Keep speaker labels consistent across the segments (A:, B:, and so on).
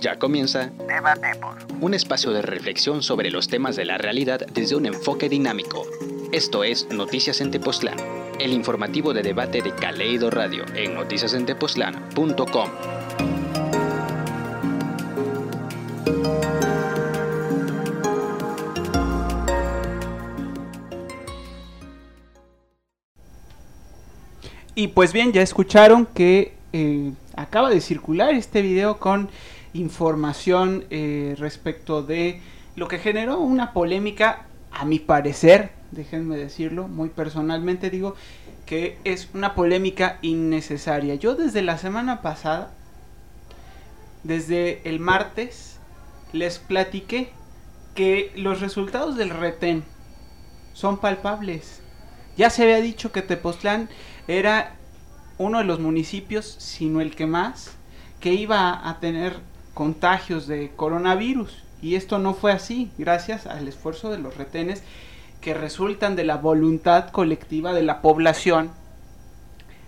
A: Ya comienza
B: Debatemos.
A: un espacio de reflexión sobre los temas de la realidad desde un enfoque dinámico. Esto es Noticias en Tepoztlán, el informativo de debate de Caleido Radio en noticiasentepoztlán.com.
C: Y pues bien, ya escucharon que eh, acaba de circular este video con información eh, respecto de lo que generó una polémica, a mi parecer, déjenme decirlo, muy personalmente digo, que es una polémica innecesaria. Yo desde la semana pasada, desde el martes, les platiqué que los resultados del retén son palpables. Ya se había dicho que Tepoztlán era uno de los municipios, sino el que más, que iba a tener contagios de coronavirus. Y esto no fue así, gracias al esfuerzo de los retenes que resultan de la voluntad colectiva de la población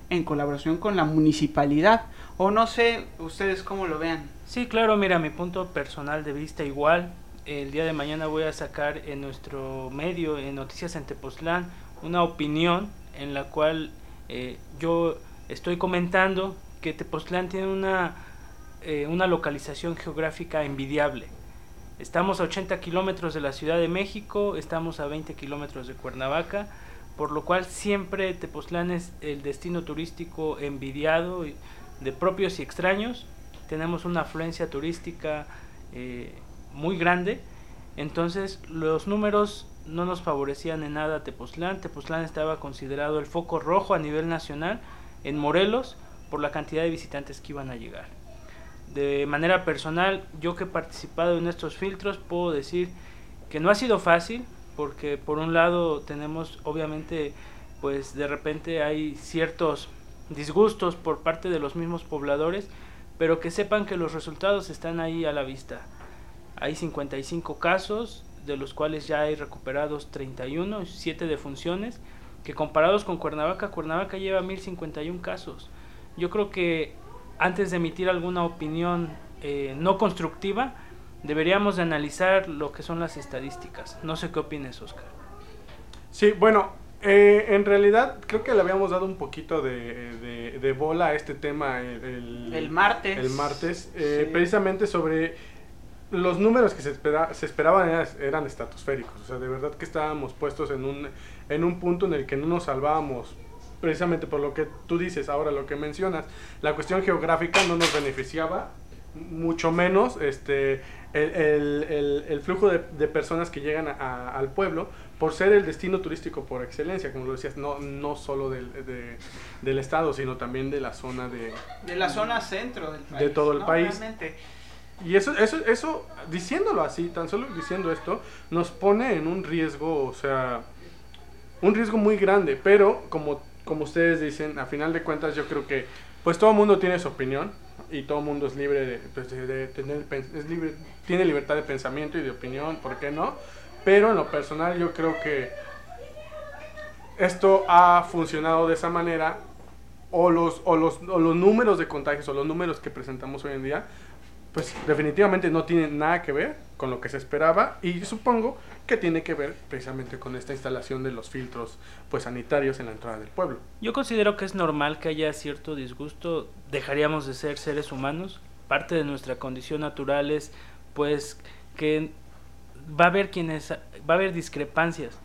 C: en colaboración con la municipalidad. O no sé ustedes cómo lo vean.
D: Sí, claro, mira, mi punto personal de vista igual. El día de mañana voy a sacar en nuestro medio, en Noticias en Tepoztlán, una opinión en la cual eh, yo estoy comentando que Tepoztlán tiene una, eh, una localización geográfica envidiable. Estamos a 80 kilómetros de la Ciudad de México, estamos a 20 kilómetros de Cuernavaca, por lo cual siempre Tepoztlán es el destino turístico envidiado de propios y extraños. Tenemos una afluencia turística eh, muy grande, entonces los números no nos favorecían en nada a Tepoztlán. Tepoztlán estaba considerado el foco rojo a nivel nacional en Morelos por la cantidad de visitantes que iban a llegar. De manera personal, yo que he participado en estos filtros, puedo decir que no ha sido fácil, porque por un lado tenemos obviamente, pues de repente hay ciertos disgustos por parte de los mismos pobladores, pero que sepan que los resultados están ahí a la vista. Hay 55 casos, de los cuales ya hay recuperados 31, 7 defunciones, que comparados con Cuernavaca, Cuernavaca lleva 1051 casos. Yo creo que antes de emitir alguna opinión eh, no constructiva, deberíamos de analizar lo que son las estadísticas. No sé qué opines, Oscar.
E: Sí, bueno, eh, en realidad creo que le habíamos dado un poquito de, de, de bola a este tema el, el,
C: El martes.
E: el martes, eh,
C: Sí.
E: precisamente sobre los números que se, espera, se esperaban eran, eran estratosféricos, o sea, de verdad que estábamos puestos en un, en un punto en el que no nos salvábamos, precisamente por lo que tú dices ahora, lo que mencionas, la cuestión geográfica no nos beneficiaba, mucho menos este, el, el- el- el flujo de, de personas que llegan a- a- al pueblo por ser el destino turístico por excelencia, como lo decías, no, no solo del, de- del estado, sino también de la zona de,
C: De la zona centro del país.
E: De todo el
C: ¿no?
E: país.
C: Realmente.
E: Y eso, eso, eso, diciéndolo así, tan solo diciendo esto, nos pone en un riesgo, o sea, un riesgo muy grande. Pero, como, como ustedes dicen, a final de cuentas, yo creo que, pues todo mundo tiene su opinión y todo mundo es libre de, pues, de- de tener, es libre, tiene libertad de pensamiento y de opinión, ¿por qué no? Pero en lo personal, yo creo que esto ha funcionado de esa manera o los, o los, o los números de contagios o los números que presentamos hoy en día, pues definitivamente no tienen nada que ver con lo que se esperaba y supongo que tiene que ver precisamente con esta instalación de los filtros pues sanitarios en la entrada del pueblo.
D: Yo considero que es normal que haya cierto disgusto, dejaríamos de ser seres humanos, parte de nuestra condición natural es pues que va a haber quienes va a haber discrepancias.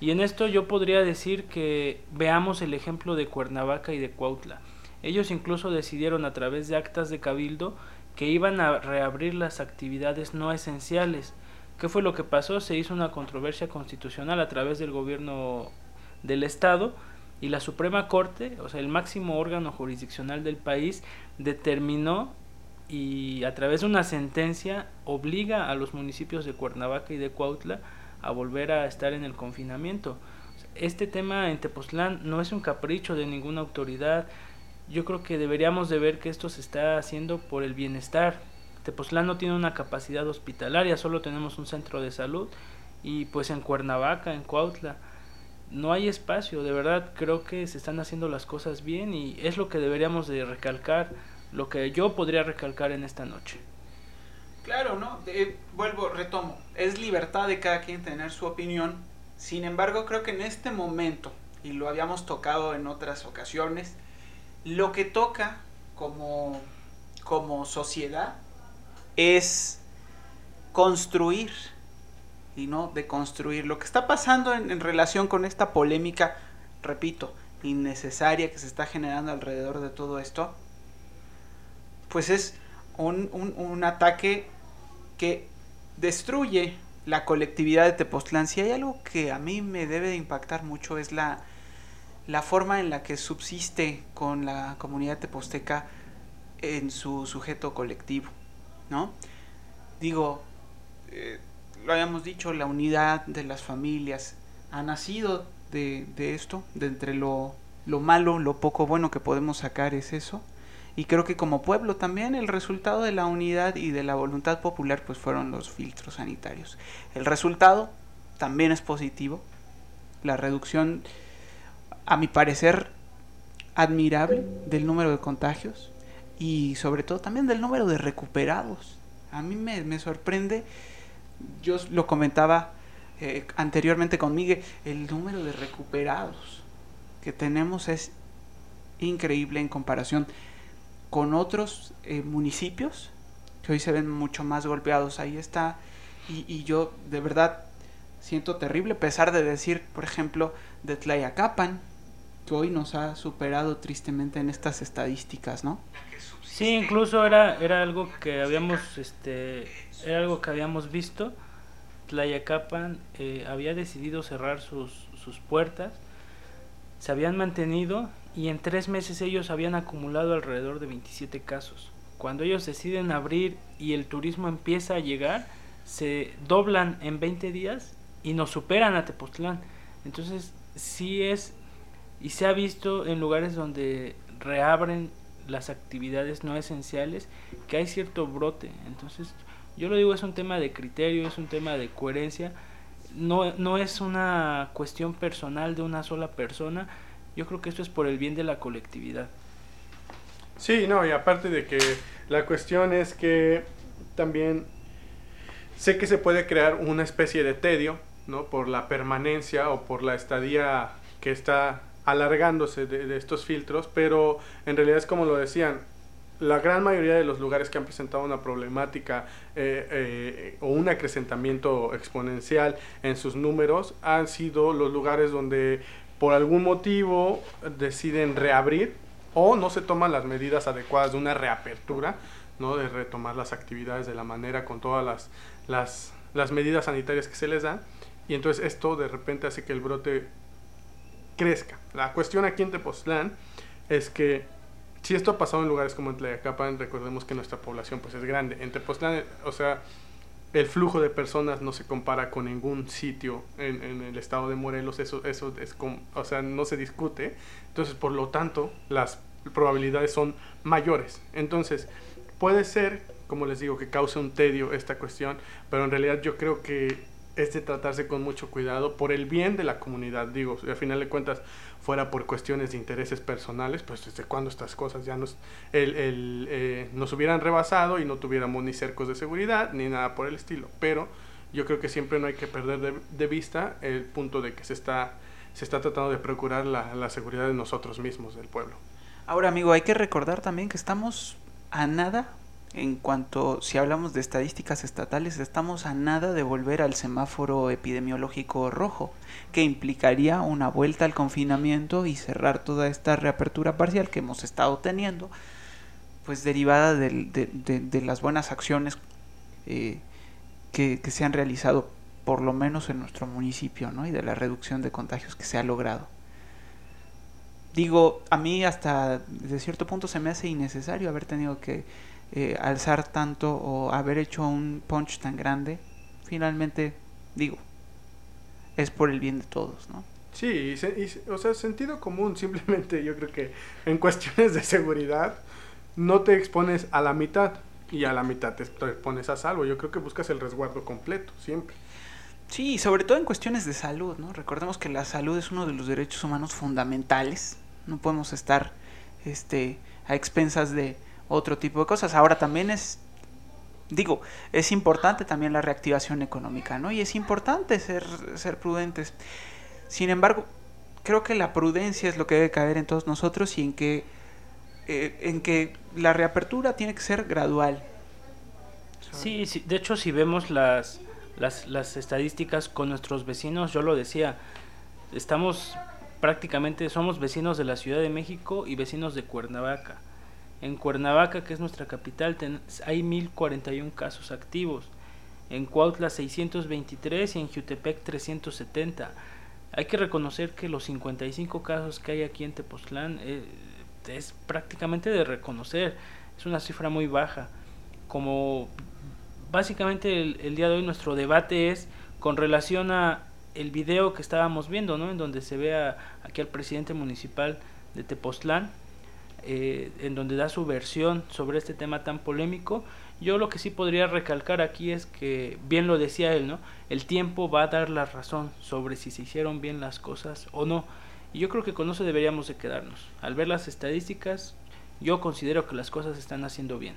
D: Y en esto yo podría decir que veamos el ejemplo de Cuernavaca y de Cuautla. Ellos incluso decidieron a través de actas de cabildo que iban a reabrir las actividades no esenciales. ¿Qué fue lo que pasó? Se hizo una controversia constitucional a través del gobierno del estado y la Suprema Corte, o sea, el máximo órgano jurisdiccional del país, determinó y a través de una sentencia obliga a los municipios de Cuernavaca y de Cuautla a volver a estar en el confinamiento. Este tema en Tepoztlán no es un capricho de ninguna autoridad. Yo creo que deberíamos de ver que esto se está haciendo por el bienestar. Tepoztlán no tiene una capacidad hospitalaria, solo tenemos un centro de salud y pues en Cuernavaca, en Cuautla, no hay espacio, de verdad creo que se están haciendo las cosas bien y es lo que deberíamos de recalcar, lo que yo podría recalcar en esta noche.
C: Claro, ¿no? Eh, vuelvo, retomo. Es libertad de cada quien tener su opinión. Sin embargo, creo que en este momento, y lo habíamos tocado en otras ocasiones, lo que toca como, como sociedad es construir y no deconstruir. Lo que está pasando en, en relación con esta polémica, repito, innecesaria que se está generando alrededor de todo esto, pues es un, un, un ataque que destruye la colectividad de Tepoztlán. Si hay algo que a mí me debe de impactar mucho es la, la forma en la que subsiste con la comunidad teposteca en su sujeto colectivo, ¿no? Digo, eh, lo habíamos dicho, la unidad de las familias ha nacido de, esto, de entre lo, lo malo, lo poco bueno que podemos sacar es eso. Y creo que como pueblo también el resultado de la unidad y de la voluntad popular pues fueron los filtros sanitarios. El resultado también es positivo. La reducción, a mi parecer, admirable del número de contagios y sobre todo también del número de recuperados. A mí me, sorprende, yo lo comentaba eh, anteriormente con Miguel, el número de recuperados que tenemos es increíble en comparación con otros eh, municipios que hoy se ven mucho más golpeados. Ahí está, y, y, yo de verdad siento terrible, a pesar de decir, por ejemplo, de Tlayacapan, que hoy nos ha superado tristemente en estas estadísticas, ¿no?
D: Sí, incluso era, era algo que habíamos, este, era algo que habíamos visto. Tlayacapan eh, había decidido cerrar sus, sus puertas, se habían mantenido y en tres meses ellos habían acumulado alrededor de 27 casos. Cuando ellos deciden abrir y el turismo empieza a llegar, se doblan en 20 días y nos superan a Tepoztlán. Entonces, sí es, y se ha visto en lugares donde reabren las actividades no esenciales, que hay cierto brote. Entonces, yo lo digo, es un tema de criterio, es un tema de coherencia. No, no es una cuestión personal de una sola persona, yo creo que esto es por el bien de la colectividad.
E: Sí, no, y aparte de que la cuestión es que también sé que se puede crear una especie de tedio, ¿no? Por la permanencia o por la estadía que está alargándose de, estos filtros, pero en realidad es como lo decían, la gran mayoría de los lugares que han presentado una problemática eh, eh, o un acrecentamiento exponencial en sus números han sido los lugares donde por algún motivo deciden reabrir o no se toman las medidas adecuadas de una reapertura, ¿no? de retomar las actividades de la manera con todas las, las, las medidas sanitarias que se les dan. Y entonces esto de repente hace que el brote crezca. La cuestión aquí en Tepoztlán es que si esto ha pasado en lugares como en Tlayacapan, recordemos que nuestra población pues es grande. En Tepoztlán, o sea, el flujo de personas no se compara con ningún sitio en, el estado de Morelos, eso, eso es como, o sea, no se discute. Entonces, por lo tanto, las probabilidades son mayores. Entonces, puede ser, como les digo, que cause un tedio esta cuestión, pero en realidad yo creo que es de tratarse con mucho cuidado por el bien de la comunidad. Digo, al final de cuentas, fuera por cuestiones de intereses personales, pues desde cuando estas cosas ya nos, el, el, eh, nos hubieran rebasado y no tuviéramos ni cercos de seguridad ni nada por el estilo. Pero yo creo que siempre no hay que perder de, de vista el punto de que se está, se está tratando de procurar la, la seguridad de nosotros mismos, del pueblo.
C: Ahora, amigo, hay que recordar también que estamos a nada en cuanto, si hablamos de estadísticas estatales, estamos a nada de volver al semáforo epidemiológico rojo, que implicaría una vuelta al confinamiento y cerrar toda esta reapertura parcial que hemos estado teniendo, pues derivada de, las buenas acciones eh, que, que, se han realizado, por lo menos en nuestro municipio, ¿no? y de la reducción de contagios que se ha logrado. Digo, a mí hasta de cierto punto se me hace innecesario haber tenido que eh, alzar tanto o haber hecho un punch tan grande, finalmente, digo, es por el bien de todos, ¿no?
E: Sí, y, y, o sea, sentido común, simplemente yo creo que en cuestiones de seguridad no te expones a la mitad y a la mitad te expones a salvo. Yo creo que buscas el resguardo completo, siempre.
C: Sí, sobre todo en cuestiones de salud, ¿no? Recordemos que la salud es uno de los derechos humanos fundamentales. No podemos estar este, a expensas de, otro tipo de cosas. Ahora también es digo, es importante también la reactivación económica, ¿no? Y es importante ser, ser prudentes. Sin embargo, creo que la prudencia es lo que debe caer en todos nosotros y en que, eh, en que la reapertura tiene que ser gradual.
D: Sí, sí, de hecho si vemos las, las, las estadísticas con nuestros vecinos, yo lo decía, estamos prácticamente, somos vecinos de la Ciudad de México y vecinos de Cuernavaca. En Cuernavaca, que es nuestra capital, hay 1041 casos activos. En Cuautla 623 y en Jutepec 370. Hay que reconocer que los 55 casos que hay aquí en Tepoztlán eh, es prácticamente de reconocer. Es una cifra muy baja. Como básicamente el, día de hoy nuestro debate es con relación a el video que estábamos viendo, ¿no? En donde se ve aquí al presidente municipal de Tepoztlán, eh, en donde da su versión sobre este tema tan polémico. Yo lo que sí podría recalcar aquí es que, bien lo decía él, ¿no? El tiempo va a dar la razón sobre si se hicieron bien las cosas o no. Y yo creo que con eso deberíamos de quedarnos. Al ver las estadísticas, yo considero que las cosas se están haciendo bien.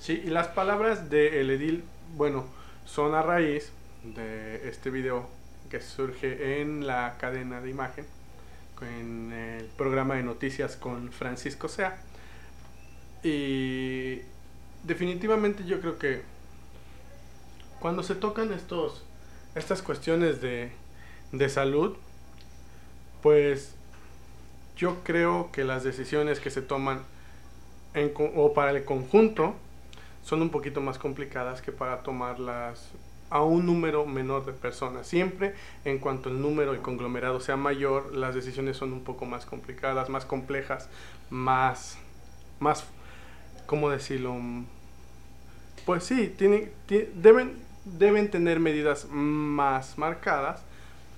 E: Sí, y las palabras de el edil, bueno, son a raíz de este video que surge en la cadena de imagen, en el programa de noticias con Francisco Sea. Y definitivamente yo creo que cuando se tocan estos, estas cuestiones de, de salud, pues yo creo que las decisiones que se toman en, o para el conjunto son un poquito más complicadas que para tomarlas a un número menor de personas. Siempre en cuanto el número, el conglomerado sea mayor, las decisiones son un poco más complicadas, más complejas, más, más, ¿cómo decirlo? Pues sí, tienen, deben, deben tener medidas más marcadas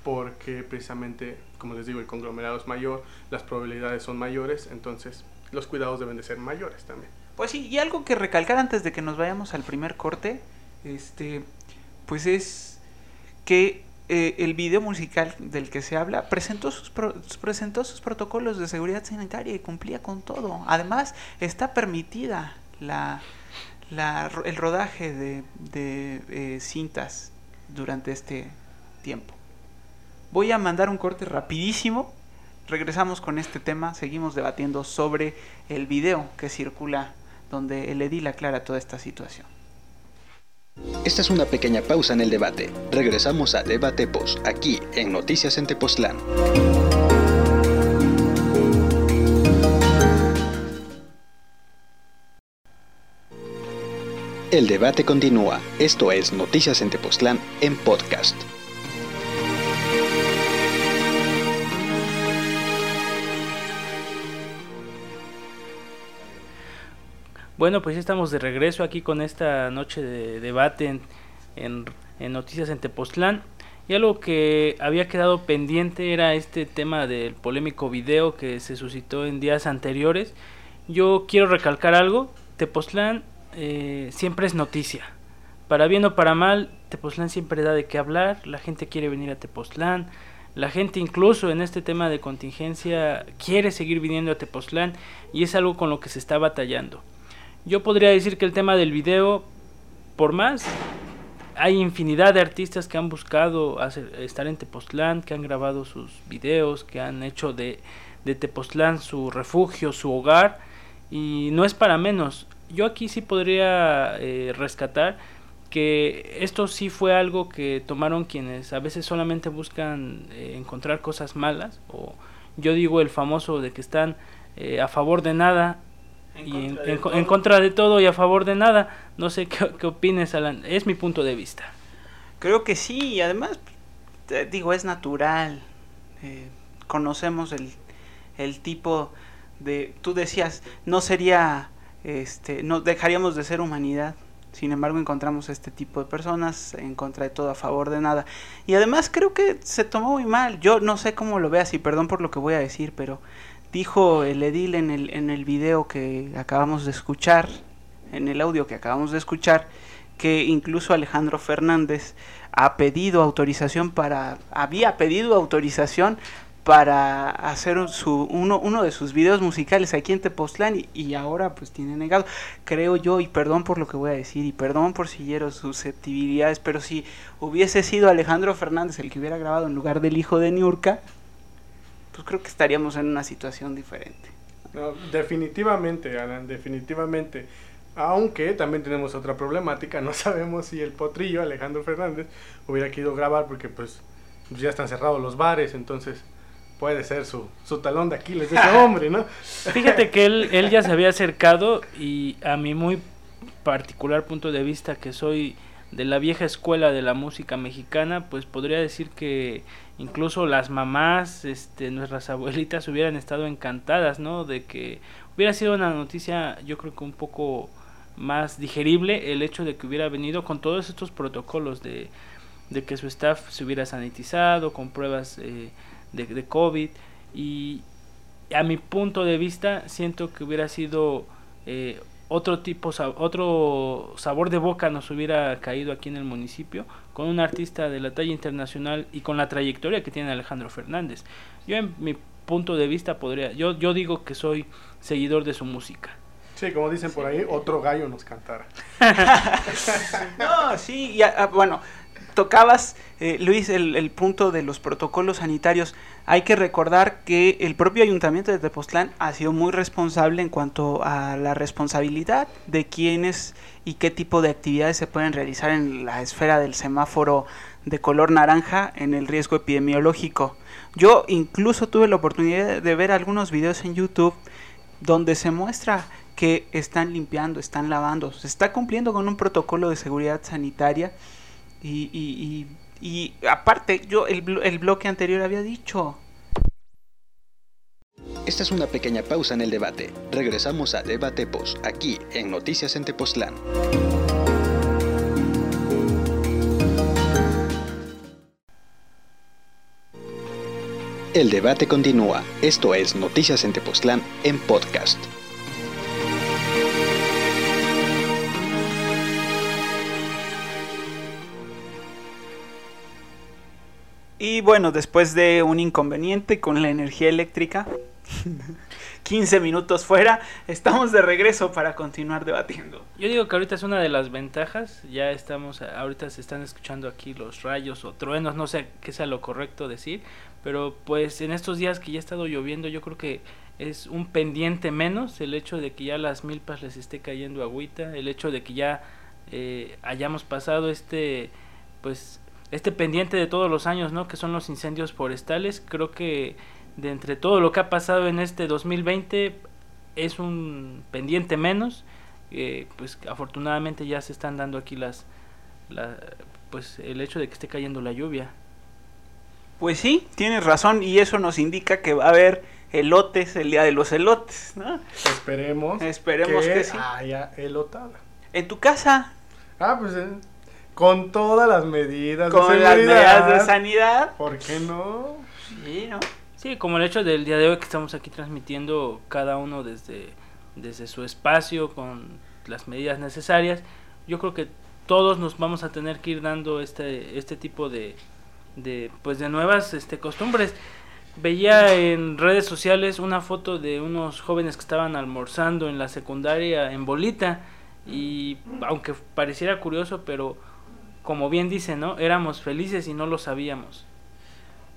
E: porque precisamente, como les digo, el conglomerado es mayor, las probabilidades son mayores, entonces los cuidados deben de ser mayores también.
C: Pues sí, y algo que recalcar antes de que nos vayamos al primer corte, este, pues es que eh, el video musical del que se habla presentó sus, presentó sus protocolos de seguridad sanitaria y cumplía con todo. Además, está permitida la, la el rodaje de, de eh, cintas durante este tiempo. Voy a mandar un corte rapidísimo. Regresamos con este tema. Seguimos debatiendo sobre el video que circula donde el edil aclara toda esta situación.
A: Esta es una pequeña pausa en el debate. Regresamos a Debate Post, aquí en Noticias en Tepoztlán. El debate continúa. Esto es Noticias en Tepoztlán en podcast.
D: Bueno, pues estamos de regreso aquí con esta noche de debate en, Noticias en Tepoztlán. Y algo que había quedado pendiente era este tema del polémico video que se suscitó en días anteriores. Yo quiero recalcar algo, Tepoztlán eh, siempre es noticia. Para bien o para mal, Tepoztlán siempre da de qué hablar, la gente quiere venir a Tepoztlán, la gente incluso en este tema de contingencia quiere seguir viniendo a Tepoztlán y es algo con lo que se está batallando. Yo podría decir que el tema del video, por más, hay infinidad de artistas que han buscado estar en Tepoztlán, que han grabado sus videos, que han hecho de, de Tepoztlán su refugio, su hogar, y no es para menos. Yo aquí sí podría eh, rescatar que esto sí fue algo que tomaron quienes a veces solamente buscan eh, encontrar cosas malas, o yo digo el famoso de que están eh, a favor de nada en y en, contra de todo y a favor de nada. No sé qué, qué opines, Alan. Es mi punto de vista.
C: Creo que sí, y además, digo, es natural. Eh, conocemos el, el tipo de... Tú decías, no sería... Este, no dejaríamos de ser humanidad. Sin embargo, encontramos este tipo de personas en contra de todo, a favor de nada. Y además creo que se tomó muy mal. Yo no sé cómo lo veas y perdón por lo que voy a decir, pero dijo el edil en el, en el video que acabamos de escuchar, en el audio que acabamos de escuchar, que incluso Alejandro Fernández ha pedido autorización para, había pedido autorización para hacer su, uno, uno de sus videos musicales aquí en Tepoztlán y, y, ahora pues tiene negado. Creo yo, y perdón por lo que voy a decir, y perdón por si hiero susceptibilidades, pero si hubiese sido Alejandro Fernández el que hubiera grabado en lugar del hijo de Niurka, pues creo que estaríamos en una situación diferente.
E: No, definitivamente, Alan, definitivamente. Aunque también tenemos otra problemática, no sabemos si el potrillo Alejandro Fernández hubiera querido grabar porque pues ya están cerrados los bares, entonces puede ser su, su talón de Aquiles de ese hombre, ¿no?
D: Fíjate que él, él ya se había acercado y a mi muy particular punto de vista que soy de la vieja escuela de la música mexicana, pues podría decir que incluso las mamás, este, nuestras abuelitas hubieran estado encantadas, ¿no? De que hubiera sido una noticia, yo creo que un poco más digerible el hecho de que hubiera venido con todos estos protocolos de, de que su staff se hubiera sanitizado con pruebas eh, de, de, COVID y a mi punto de vista siento que hubiera sido eh, otro tipo otro sabor de boca nos hubiera caído aquí en el municipio con un artista de la talla internacional y con la trayectoria que tiene Alejandro Fernández yo en mi punto de vista podría yo yo digo que soy seguidor de su música
E: Sí, como dicen por ahí, otro gallo nos cantara.
C: no, sí, ya, bueno, tocabas, eh, Luis, el, el, punto de los protocolos sanitarios. Hay que recordar que el propio ayuntamiento de Tepoztlán ha sido muy responsable en cuanto a la responsabilidad de quiénes y qué tipo de actividades se pueden realizar en la esfera del semáforo de color naranja en el riesgo epidemiológico. Yo incluso tuve la oportunidad de ver algunos videos en YouTube donde se muestra que están limpiando, están lavando, se está cumpliendo con un protocolo de seguridad sanitaria y, y, y, y aparte, yo el, el bloque anterior había dicho.
A: Esta es una pequeña pausa en el debate. Regresamos a Debate Post, aquí en Noticias en Tepoztlán. El debate continúa. Esto es Noticias en Tepoztlán en podcast.
C: Y bueno, después de un inconveniente con la energía eléctrica, 15 minutos fuera, estamos de regreso para continuar debatiendo.
D: Yo digo que ahorita es una de las ventajas, ya estamos, ahorita se están escuchando aquí los rayos o truenos, no sé qué sea lo correcto decir, pero pues en estos días que ya ha estado lloviendo, yo creo que es un pendiente menos el hecho de que ya las milpas les esté cayendo agüita, el hecho de que ya eh, hayamos pasado este, pues este pendiente de todos los años, ¿no? Que son los incendios forestales. Creo que de entre todo lo que ha pasado en este 2020 es un pendiente menos. Eh, pues afortunadamente ya se están dando aquí las, la, pues el hecho de que esté cayendo la lluvia.
C: Pues sí, tienes razón y eso nos indica que va a haber elotes el día de los elotes, ¿no?
E: Esperemos.
C: Esperemos que, que sí.
E: haya elotada.
C: ¿En tu casa?
E: Ah, pues eh, con todas las medidas
C: con
E: de
C: las medidas de sanidad.
E: ¿Por qué no?
C: Sí, ¿no?
D: Sí, como el hecho del día de hoy que estamos aquí transmitiendo cada uno desde, desde su espacio con las medidas necesarias, yo creo que todos nos vamos a tener que ir dando este, este tipo de, de, pues de nuevas este, costumbres. Veía en redes sociales una foto de unos jóvenes que estaban almorzando en la secundaria en Bolita y aunque pareciera curioso, pero como bien dice, ¿no? Éramos felices y no lo sabíamos.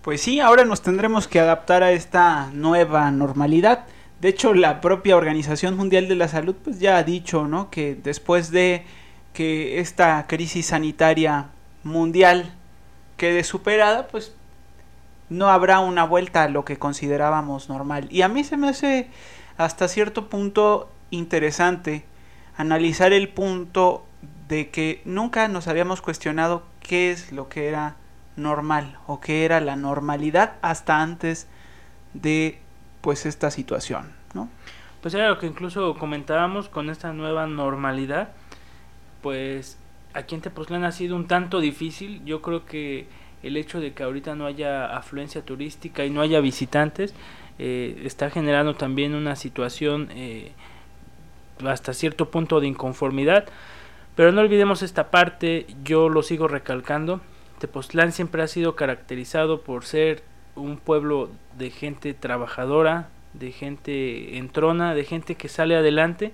C: Pues sí, ahora nos tendremos que adaptar a esta nueva normalidad. De hecho, la propia Organización Mundial de la Salud pues ya ha dicho, ¿no? Que después de que esta crisis sanitaria mundial quede superada, pues no habrá una vuelta a lo que considerábamos normal. Y a mí se me hace hasta cierto punto interesante analizar el punto de que nunca nos habíamos cuestionado qué es lo que era normal o qué era la normalidad hasta antes de pues esta situación, ¿no?
D: Pues era lo que incluso comentábamos con esta nueva normalidad, pues aquí en Tepoztlán ha sido un tanto difícil, yo creo que el hecho de que ahorita no haya afluencia turística y no haya visitantes eh, está generando también una situación eh, hasta cierto punto de inconformidad, pero no olvidemos esta parte, yo lo sigo recalcando. Tepoztlán siempre ha sido caracterizado por ser un pueblo de gente trabajadora, de gente entrona, de gente que sale adelante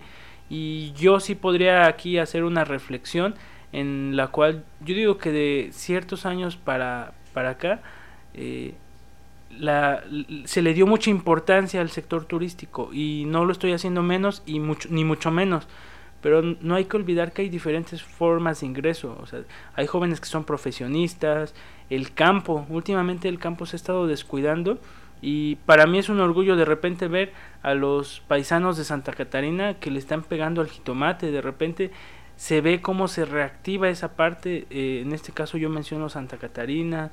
D: y yo sí podría aquí hacer una reflexión en la cual yo digo que de ciertos años para, para acá eh, la, se le dio mucha importancia al sector turístico y no lo estoy haciendo menos y mucho, ni mucho menos. Pero no hay que olvidar que hay diferentes formas de ingreso. O sea, hay jóvenes que son profesionistas, el campo, últimamente el campo se ha estado descuidando y para mí es un orgullo de repente ver a los paisanos de Santa Catarina que le están pegando al jitomate, de repente se ve cómo se reactiva esa parte, eh, en este caso yo menciono Santa Catarina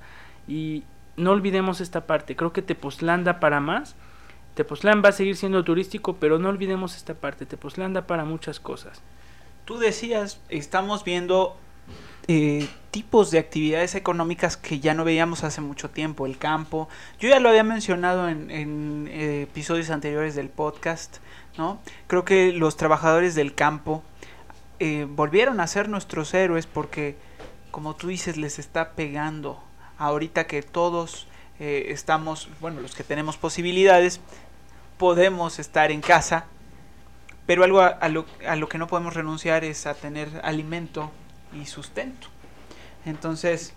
D: y no olvidemos esta parte, creo que Tepoztlán da para más, Tepoztlán va a seguir siendo turístico, pero no olvidemos esta parte, Tepoztlán da para muchas cosas.
C: Tú decías, estamos viendo eh, tipos de actividades económicas que ya no veíamos hace mucho tiempo, el campo. Yo ya lo había mencionado en, eh, episodios anteriores del podcast, ¿no? Creo que los trabajadores del campo eh, volvieron a ser nuestros héroes porque, como tú dices, les está pegando. Ahorita que todos estamos, bueno, los que tenemos posibilidades, podemos estar en casa, pero algo a, lo, a lo que no podemos renunciar es a tener alimento y sustento. Entonces,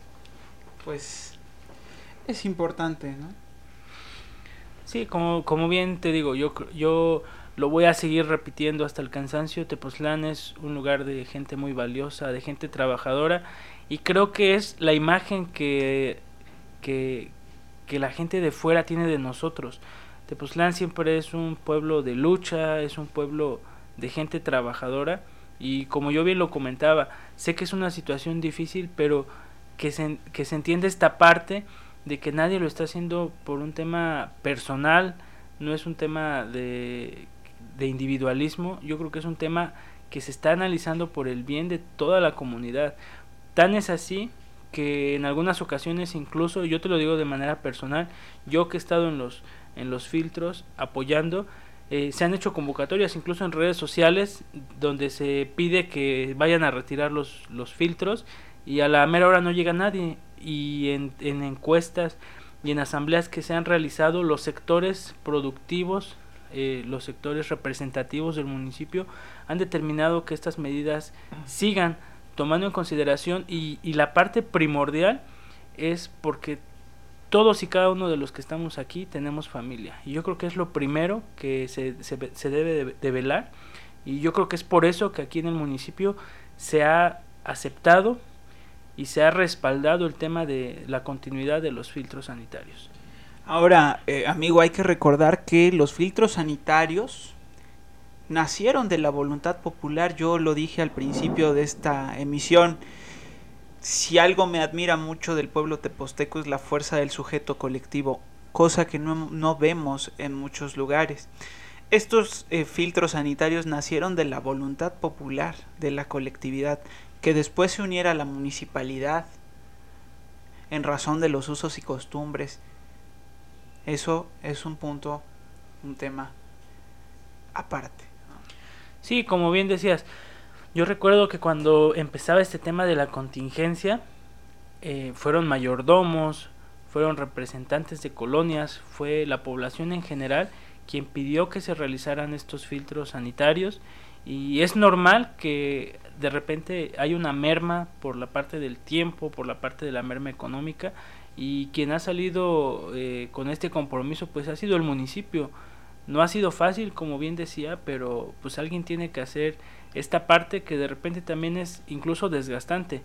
C: pues es importante, ¿no?
D: Sí, como, como bien te digo, yo, yo lo voy a seguir repitiendo hasta el cansancio. Tepoztlán es un lugar de gente muy valiosa, de gente trabajadora, y creo que es la imagen que, que, que la gente de fuera tiene de nosotros. Tepoztlán siempre es un pueblo de lucha, es un pueblo de gente trabajadora, y como yo bien lo comentaba, sé que es una situación difícil, pero que se, que se entiende esta parte de que nadie lo está haciendo por un tema personal, no es un tema de, de individualismo, yo creo que es un tema que se está analizando por el bien de toda la comunidad. Tan es así que en algunas ocasiones incluso, yo te lo digo de manera personal, yo que he estado en los, en los filtros apoyando, eh, se han hecho convocatorias incluso en redes sociales donde se pide que vayan a retirar los, los filtros y a la mera hora no llega nadie. Y en, en encuestas y en asambleas que se han realizado los sectores productivos eh, los sectores representativos del municipio han determinado que estas medidas sigan tomando en consideración y, y la parte primordial es porque todos y cada uno de los que estamos aquí tenemos familia. Y yo creo que es lo primero que se, se, debe de, velar. Y yo creo que es por eso que aquí en el municipio se ha aceptado y se ha respaldado el tema de la continuidad de los filtros sanitarios.
C: Ahora, eh, amigo, hay que recordar que los filtros sanitarios nacieron de la voluntad popular. Yo lo dije al principio de esta emisión si algo me admira mucho del pueblo teposteco es la fuerza del sujeto colectivo, cosa que no, vemos en muchos lugares. Estos eh, filtros sanitarios nacieron de la voluntad popular, de la colectividad, que después se uniera a la municipalidad en razón de los usos y costumbres. Eso es un punto, un tema aparte.
D: Sí, como bien decías, yo recuerdo que cuando empezaba este tema de la contingencia, eh, fueron mayordomos, fueron representantes de colonias, fue la población en general quien pidió que se realizaran estos filtros sanitarios y es normal que de repente hay una merma por la parte del tiempo, por la parte de la merma económica y quien ha salido eh, con este compromiso pues ha sido el municipio. No ha sido fácil, como bien decía, pero pues alguien tiene que hacer esta parte que de repente también es incluso desgastante,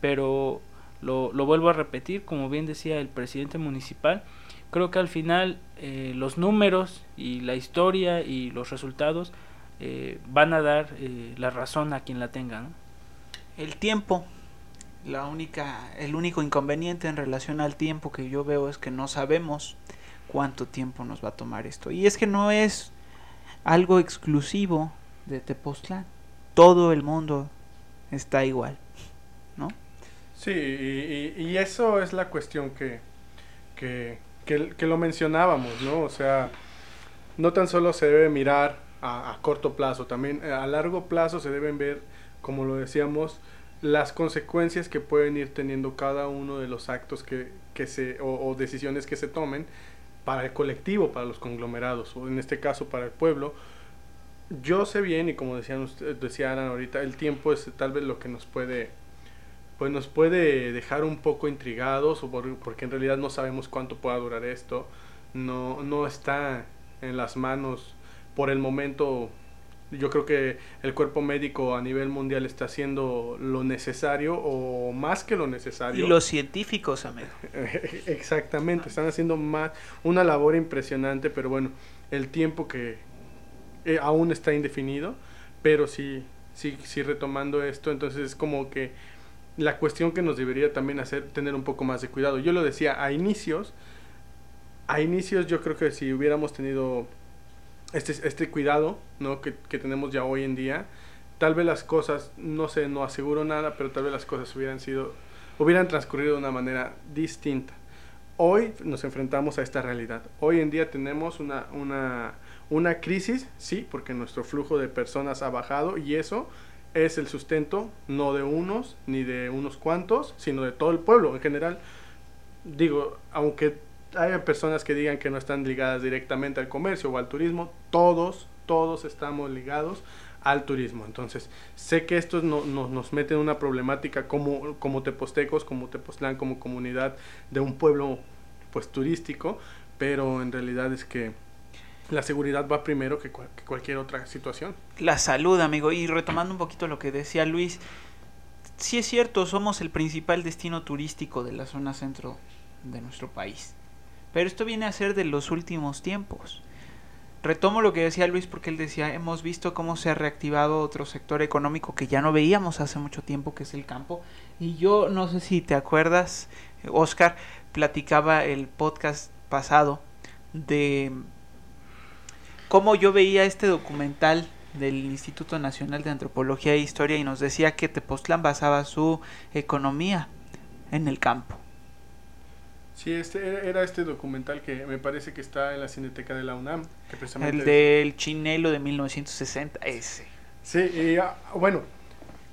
D: pero lo, lo vuelvo a repetir, como bien decía el presidente municipal, creo que al final eh, los números y la historia y los resultados eh, van a dar eh, la razón a quien la tenga.
C: El tiempo, la única, el único inconveniente en relación al tiempo que yo veo es que no sabemos cuánto tiempo nos va a tomar esto. Y es que no es algo exclusivo de Tepoztlán todo el mundo está igual, ¿no?
E: Sí, y, eso es la cuestión que, que, que, lo mencionábamos, ¿no? O sea, no tan solo se debe mirar a, corto plazo, también a largo plazo se deben ver, como lo decíamos, las consecuencias que pueden ir teniendo cada uno de los actos que, que se, o decisiones que se tomen para el colectivo, para los conglomerados, o en este caso para el pueblo. Yo sé bien, y como decían ustedes, decían ahorita, el tiempo es tal vez lo que nos puede pues nos puede dejar un poco intrigados o por- porque en realidad no sabemos cuánto pueda durar esto. No no está en las manos por el momento. Yo creo que el cuerpo médico a nivel mundial está haciendo lo necesario o más que lo
C: Y
E: necesario
C: los científicos, amigo.
E: Exactamente, están haciendo más una labor impresionante, pero bueno, el tiempo que eh, aún está indefinido, pero sí, sí, sí retomando esto, entonces es como que la cuestión que nos debería también hacer tener un poco más de cuidado. Yo lo decía a inicios, a inicios yo creo que si hubiéramos tenido este, este cuidado, ¿no? Que, que tenemos ya hoy en día, tal vez las cosas, no sé, no aseguro nada, pero tal vez las cosas hubieran sido, hubieran transcurrido de una manera distinta. Hoy nos enfrentamos a esta realidad. Hoy en día tenemos una, una, una crisis, sí, porque nuestro flujo de personas ha bajado y eso es el sustento no de unos ni de unos cuantos, sino de todo el pueblo en general. Digo, aunque haya personas que digan que no están ligadas directamente al comercio o al turismo, todos, todos estamos ligados al turismo. Entonces, sé que esto no, no- nos mete en una problemática como, como tepostecos, como Tepoztlán, como comunidad de un pueblo pues turístico, pero en realidad es que la seguridad va primero que, cual- que cualquier otra situación.
C: La salud, amigo. Y retomando un poquito lo que decía Luis, sí es cierto, somos el principal destino turístico de la zona centro de nuestro país. Pero esto viene a ser de los últimos tiempos. Retomo lo que decía Luis porque él decía, hemos visto cómo se ha reactivado otro sector económico que ya no veíamos hace mucho tiempo, que es el campo. Y yo no sé si te acuerdas, Oscar, platicaba el podcast pasado de cómo yo veía este documental del Instituto Nacional de Antropología e Historia y nos decía que Tepoztlán basaba su economía en el campo.
E: Sí, este era- este documental que me parece que está en la Cineteca de la UNAM. Que precisamente
C: El del Chinelo de 1960, ese.
E: Sí, y ah, bueno,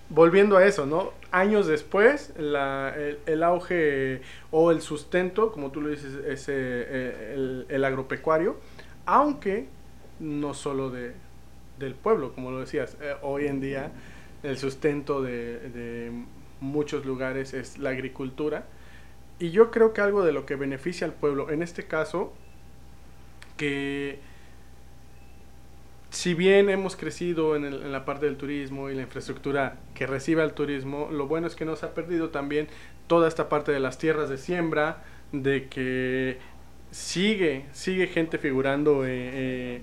E: volviendo a eso, ¿no? Años después, la, el, el auge o el sustento, como tú lo dices, es eh, el, el agropecuario, aunque no solo de, del pueblo, como lo decías, eh, hoy en día el sustento de, muchos lugares es la agricultura. Y yo creo que algo de lo que beneficia al pueblo, en este caso, que si bien hemos crecido en, la parte del turismo y la infraestructura que recibe al turismo, lo bueno es que nos ha perdido también toda esta parte de las tierras de siembra, de que sigue, sigue gente figurando eh, eh,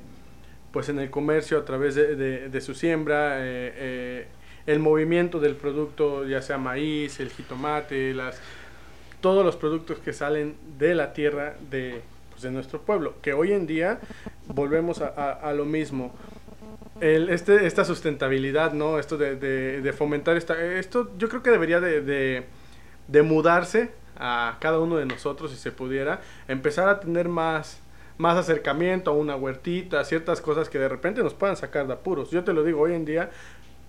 E: pues en el comercio a través de, de- su siembra, eh, eh, el movimiento del producto, ya sea maíz, el jitomate, las, todos los productos que salen de la tierra de, pues, de nuestro pueblo, que hoy en día volvemos a, a- lo mismo. Este, esta sustentabilidad, ¿no? Esto de, de- de fomentar esta... Esto yo creo que debería de, de- de mudarse a cada uno de nosotros, si se pudiera, empezar a tener más, más acercamiento a una huertita, ciertas cosas que de repente nos puedan sacar de apuros. Yo te lo digo, hoy en día,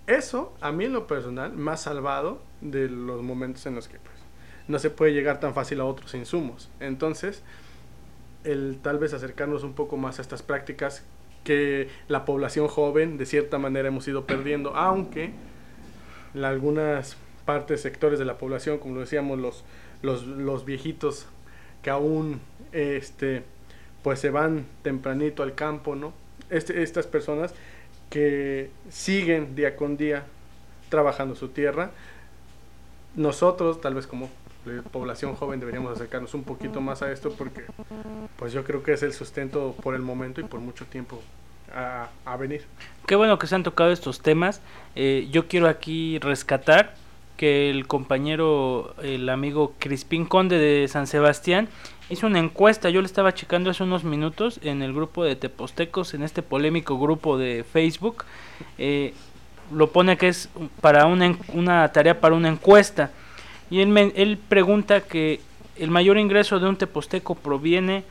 E: eso a mí en lo personal me ha salvado de los momentos en los que pues, no se puede llegar tan fácil a otros insumos. Entonces, el tal vez acercarnos un poco más a estas prácticas que la población joven de cierta manera hemos ido perdiendo, aunque algunas partes, sectores de la población, como lo decíamos, los, los, los viejitos que aún este, pues se van tempranito al campo, ¿no? Este, estas personas que siguen día con día trabajando su tierra, nosotros, tal vez como eh, población joven, deberíamos acercarnos un poquito más a esto porque pues yo creo que es el sustento por el momento y por mucho tiempo a, venir.
D: Qué bueno que se han tocado estos temas. Eh, yo quiero aquí rescatar que el compañero, el amigo Crispín Conde de San Sebastián, hizo una encuesta. Yo le estaba checando hace unos minutos en el grupo de Tepostecos, en este polémico grupo de Facebook. Eh, lo pone que es para una, tarea para una encuesta. Y él, me- él pregunta que el mayor ingreso de un teposteco proviene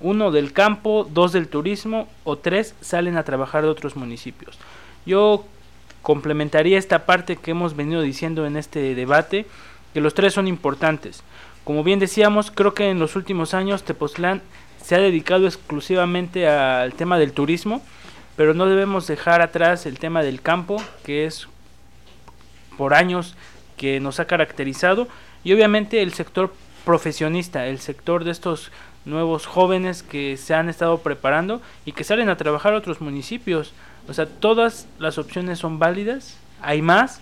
D: uno del campo, dos del turismo o tres salen a trabajar de otros municipios. Yo complementaría esta parte que hemos venido diciendo en este debate, que los tres son importantes. Como bien decíamos, creo que en los últimos años Tepoztlán se ha dedicado exclusivamente al tema del turismo, pero no debemos dejar atrás el tema del campo, que es por años que nos ha caracterizado, y obviamente el sector profesionista, el sector de estos nuevos jóvenes que se han estado preparando y que salen a trabajar a otros municipios. O sea, todas las opciones son válidas, hay más,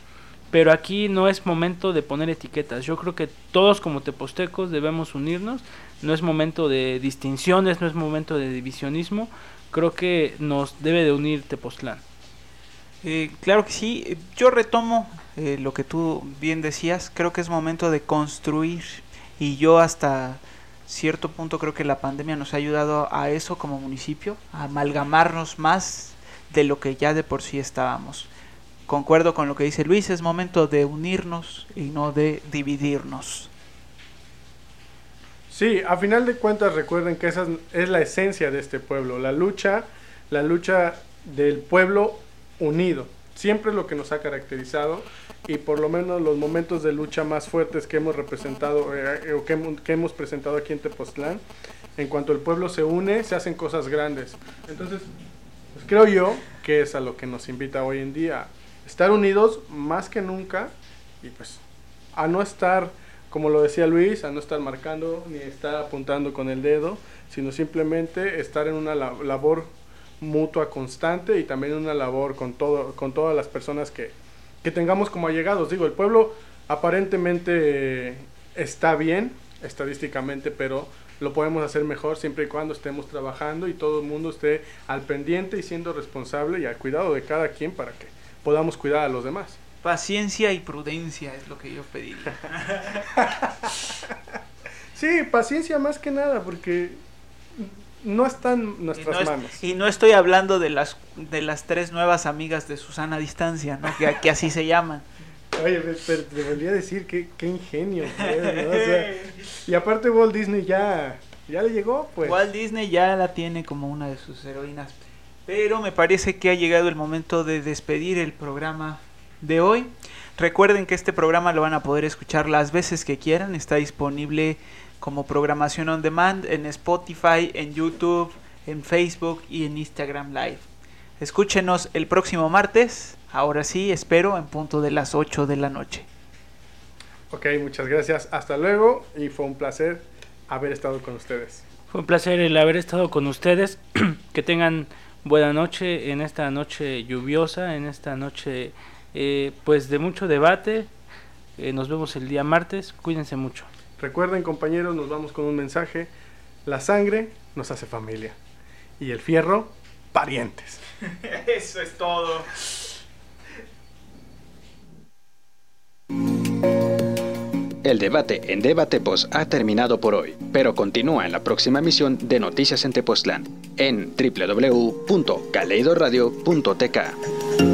D: pero aquí no es momento de poner etiquetas. Yo creo que todos como tepostecos debemos unirnos, no es momento de distinciones, no es momento de divisionismo, creo que nos debe de unir Tepoztlán.
C: Eh, claro que sí, yo retomo eh, lo que tú bien decías, creo que es momento de construir. Y yo hasta cierto punto creo que la pandemia nos ha ayudado a eso como municipio, a amalgamarnos más de lo que ya de por sí estábamos. Concuerdo con lo que dice Luis, es momento de unirnos y no de dividirnos.
E: Sí, a final de cuentas recuerden que esa es la esencia de este pueblo, la lucha, la lucha del pueblo unido. Siempre es lo que nos ha caracterizado y por lo menos los momentos de lucha más fuertes que hemos representado eh, o que, hemos presentado aquí en Tepoztlán, en cuanto el pueblo se une, se hacen cosas grandes. Entonces, creo yo que es a lo que nos invita hoy en día, estar unidos más que nunca y pues a no estar, como lo decía Luis, a no estar marcando ni estar apuntando con el dedo, sino simplemente estar en una labor mutua constante y también una labor con todo con todas las personas que, que tengamos como allegados. Digo, el pueblo aparentemente está bien estadísticamente, pero lo podemos hacer mejor siempre y cuando estemos trabajando y todo el mundo esté al pendiente y siendo responsable y al cuidado de cada quien para que podamos cuidar a los demás.
C: Paciencia y prudencia es lo que yo pedí.
E: sí, paciencia más que nada, porque no están nuestras manos.
C: Y no estoy hablando de las de las tres nuevas amigas de Susana a distancia, ¿no? que, que así se llaman.
E: Oye, pero te volví decir qué, qué ingenio. Pues, y aparte Walt Disney ya, ya le llegó, pues.
C: Walt Disney ya la tiene como una de sus heroínas. Pero me parece que ha llegado el momento de despedir el programa de hoy. Recuerden que este programa lo van a poder escuchar las veces que quieran. Está disponible como programación on demand en Spotify, en YouTube, en Facebook y en Instagram Live. Escúchenos el próximo martes, ahora sí, espero, en punto de las 8 de la noche.
E: Ok, muchas gracias, hasta luego y fue un placer haber estado con ustedes.
D: Fue un placer el haber estado con ustedes, que tengan buena noche en esta noche lluviosa, en esta noche eh, pues de mucho debate. Eh, nos vemos el día martes, cuídense mucho.
E: Recuerden compañeros, nos vamos con un mensaje. La sangre nos hace familia y el fierro, parientes.
C: Eso es todo.
A: El debate en Debate Post ha terminado por hoy, pero continúa en la próxima emisión de Noticias en Tepoztlán en www.caleidoradio.tk.